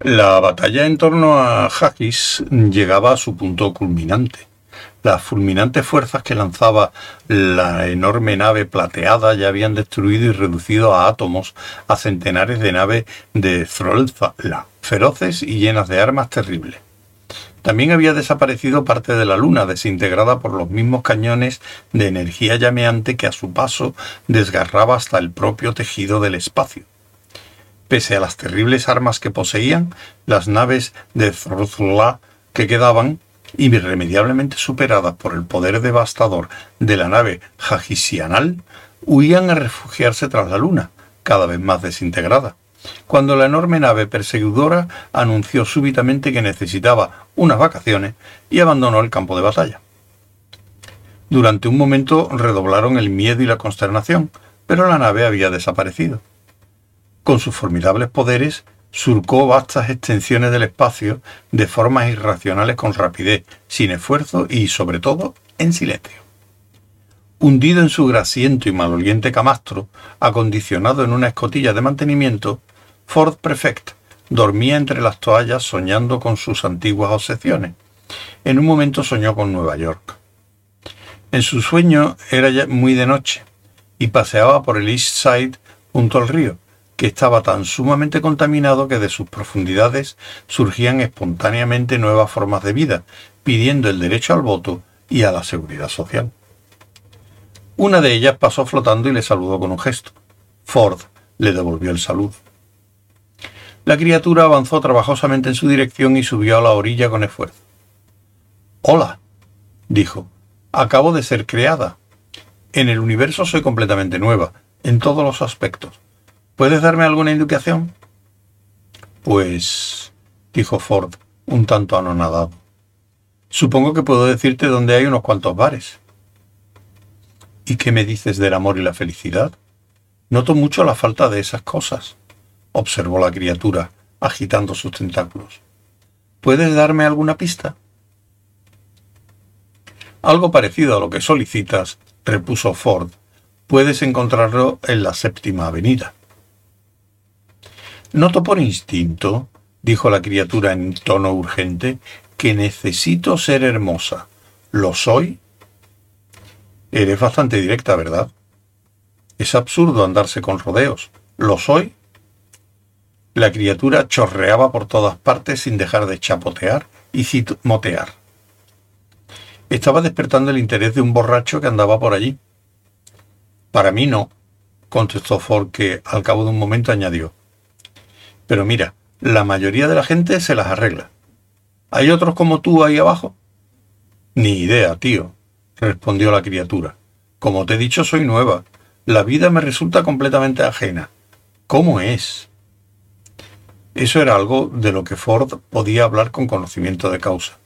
La batalla en torno a Hagis llegaba a su punto culminante. Las fulminantes fuerzas que lanzaba la enorme nave plateada ya habían destruido y reducido a átomos a centenares de naves de Throlzala, feroces y llenas de armas terribles. También había desaparecido parte de la Luna, desintegrada por los mismos cañones de energía llameante que a su paso desgarraba hasta el propio tejido del espacio. Pese a las terribles armas que poseían, las naves de Throlzala que quedaban irremediablemente superadas por el poder devastador de la nave Hagisianal, huían a refugiarse tras la luna, cada vez más desintegrada. Cuando la enorme nave perseguidora anunció súbitamente que necesitaba unas vacaciones y abandonó el campo de batalla. Durante un momento redoblaron el miedo y la consternación, pero la nave había desaparecido. Con sus formidables poderes, surcó vastas extensiones del espacio de formas irracionales con rapidez, sin esfuerzo y, sobre todo, en silencio. Hundido en su grasiento y maloliente camastro, acondicionado en una escotilla de mantenimiento, Ford Prefect dormía entre las toallas soñando con sus antiguas obsesiones. En un momento soñó con Nueva York. En su sueño era ya muy de noche y paseaba por el East Side junto al río, que estaba tan sumamente contaminado que de sus profundidades surgían espontáneamente nuevas formas de vida, pidiendo el derecho al voto y a la seguridad social. Una de ellas pasó flotando y le saludó con un gesto. Ford le devolvió el saludo. La criatura avanzó trabajosamente en su dirección y subió a la orilla con esfuerzo. Hola, dijo. Acabo de ser creada. En el universo soy completamente nueva, en todos los aspectos. ¿Puedes darme alguna indicación? Pues, dijo Ford, un tanto anonadado. Supongo que puedo decirte dónde hay unos cuantos bares. ¿Y qué me dices del amor y la felicidad? Noto mucho la falta de esas cosas, observó la criatura, agitando sus tentáculos. ¿Puedes darme alguna pista? Algo parecido a lo que solicitas, repuso Ford. Puedes encontrarlo en la séptima avenida. Noto por instinto, dijo la criatura en tono urgente, que necesito ser hermosa. ¿Lo soy? Eres bastante directa, ¿verdad? Es absurdo andarse con rodeos. ¿Lo soy? La criatura chorreaba por todas partes sin dejar de chapotear y motear. Estaba despertando el interés de un borracho que andaba por allí. Para mí no, contestó Ford, que al cabo de un momento añadió. Pero mira, la mayoría de la gente se las arregla. ¿Hay otros como tú ahí abajo? Ni idea, tío, respondió la criatura. Como te he dicho, soy nueva. La vida me resulta completamente ajena. ¿Cómo es? Eso era algo de lo que Ford podía hablar con conocimiento de causa.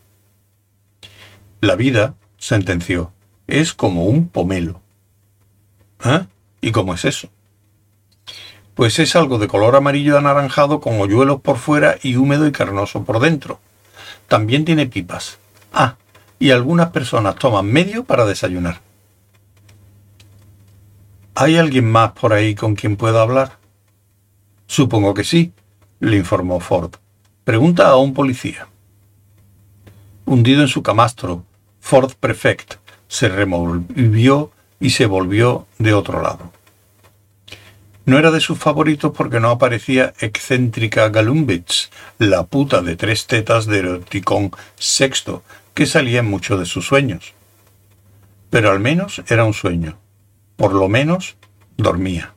La vida, sentenció, es como un pomelo. ¿Eh? ¿Y cómo es eso? pues es algo de color amarillo anaranjado con hoyuelos por fuera y húmedo y carnoso por dentro. También tiene pipas. Ah, y algunas personas toman medio para desayunar. ¿Hay alguien más por ahí con quien pueda hablar? Supongo que sí, le informó Ford. Pregunta a un policía. Hundido en su camastro, Ford Prefect se removió y se volvió de otro lado. No era de sus favoritos porque no aparecía excéntrica Galumbits, la puta de tres tetas de Eroticón VI, que salía en muchos de sus sueños. Pero al menos era un sueño. Por lo menos dormía.